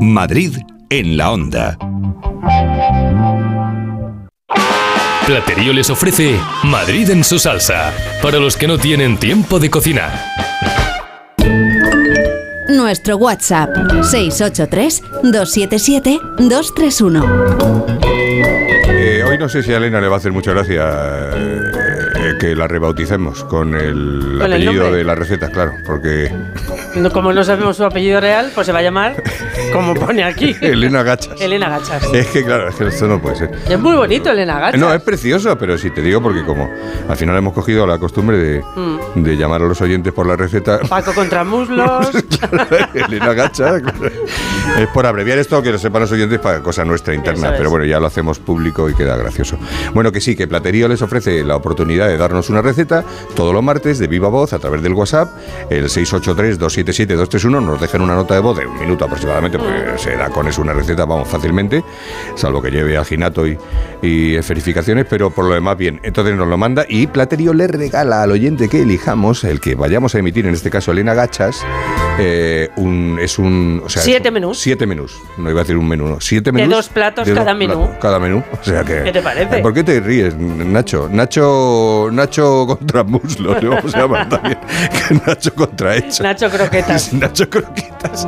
Madrid en la onda. Platerío les ofrece Madrid en su salsa, para los que no tienen tiempo de cocinar. Nuestro WhatsApp 683 277 231. Eh, hoy no sé si a Elena le va a hacer mucha gracia eh, que la rebauticemos con el el apellido de las recetas, claro, porque No, como no sabemos su apellido real, pues se va a llamar como pone aquí. Elena Gachas. Elena Gachas. Es que claro, es que esto no puede ser. Es muy bonito Elena Gachas. No, es precioso, pero sí te digo porque como al final hemos cogido la costumbre de, Mm. de llamar a los oyentes por la receta. Paco contra muslos. Elena Gacha. claro. Es por abreviar esto, que lo sepan los oyentes para cosa nuestra interna. Es. Pero bueno, ya lo hacemos público y queda gracioso. Bueno, que sí, que Platerío les ofrece la oportunidad de darnos una receta todos los martes de viva voz a través del WhatsApp, el 683-277-231. Nos dejen una nota de voz de un minuto aproximadamente, pues se da con eso una receta, vamos, fácilmente, salvo que lleve alginato y, y verificaciones, pero por lo demás, bien. Entonces nos lo manda y Platerío le regala al oyente que elijamos, el que vayamos a emitir, en este caso Elena Gachas, eh, un, es un. o sea, Siete es un- menús. Siete menús. No iba a decir un menú, no. Siete menús. dos platos cada menú. platos cada menú. O sea que. ¿Qué te parece? ¿Por qué te ríes, Nacho? Nacho. Nacho contra muslos, le vamos a llamar también. Nacho contra hecho. Nacho Croquetas. Nacho Croquetas.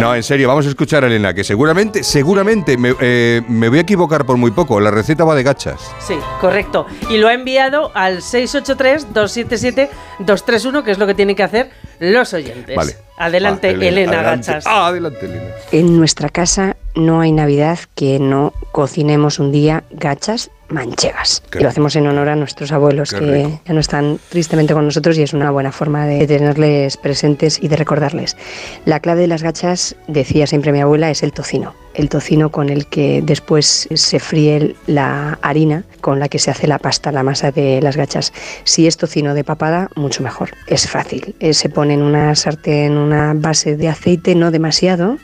No, en serio, vamos a escuchar a Elena, que seguramente, seguramente me, eh, me voy a equivocar por muy poco. La receta va de gachas. Sí, correcto. Y lo ha enviado al 683-277-231, que es lo que tienen que hacer los oyentes. Vale. Adelante, Va, Elena, adelante. Gachas. Ah, adelante, Elena. En nuestra casa no hay Navidad que no cocinemos un día gachas manchegas. Qué y lo hacemos en honor a nuestros abuelos Qué que rico. ya no están tristemente con nosotros y es una buena forma de tenerles presentes y de recordarles. La clave de las gachas, decía siempre mi abuela, es el tocino. El tocino con el que después se fríe la harina con la que se hace la pasta, la masa de las gachas. Si es tocino de papada, mucho mejor. Es fácil. Eh, Se pone en una sartén una base de aceite, no demasiado,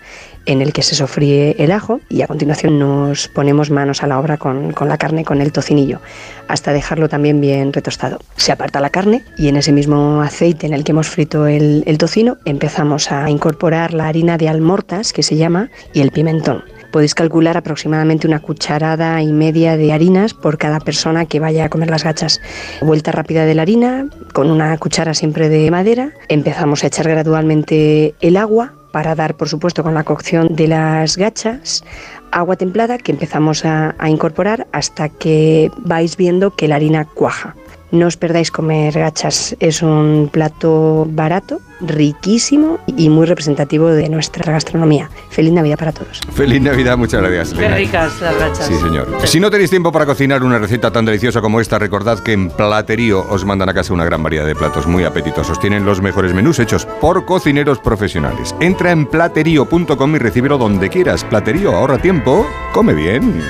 en el que se sofríe el ajo y a continuación nos ponemos manos a la obra con, con la carne, con el tocinillo, hasta dejarlo también bien retostado. Se aparta la carne y en ese mismo aceite en el que hemos frito el, el tocino empezamos a incorporar la harina de almortas, que se llama, y el pimentón. Podéis calcular aproximadamente una cucharada y media de harinas por cada persona que vaya a comer las gachas. Vuelta rápida de la harina, con una cuchara siempre de madera. Empezamos a echar gradualmente el agua para dar, por supuesto, con la cocción de las gachas, agua templada que empezamos a, incorporar hasta que vais viendo que la harina cuaja. No os perdáis comer gachas, es un plato barato, riquísimo y muy representativo de nuestra gastronomía. Feliz Navidad para todos. Feliz Navidad, muchas gracias, Qué Elena. ricas las gachas. Sí, señor. Si no tenéis tiempo para cocinar una receta tan deliciosa como esta, recordad que en Platerío os mandan a casa una gran variedad de platos muy apetitosos. Tienen los mejores menús hechos por cocineros profesionales. Entra en platerío.com y recíbelo donde quieras. Platerío ahorra tiempo, come bien.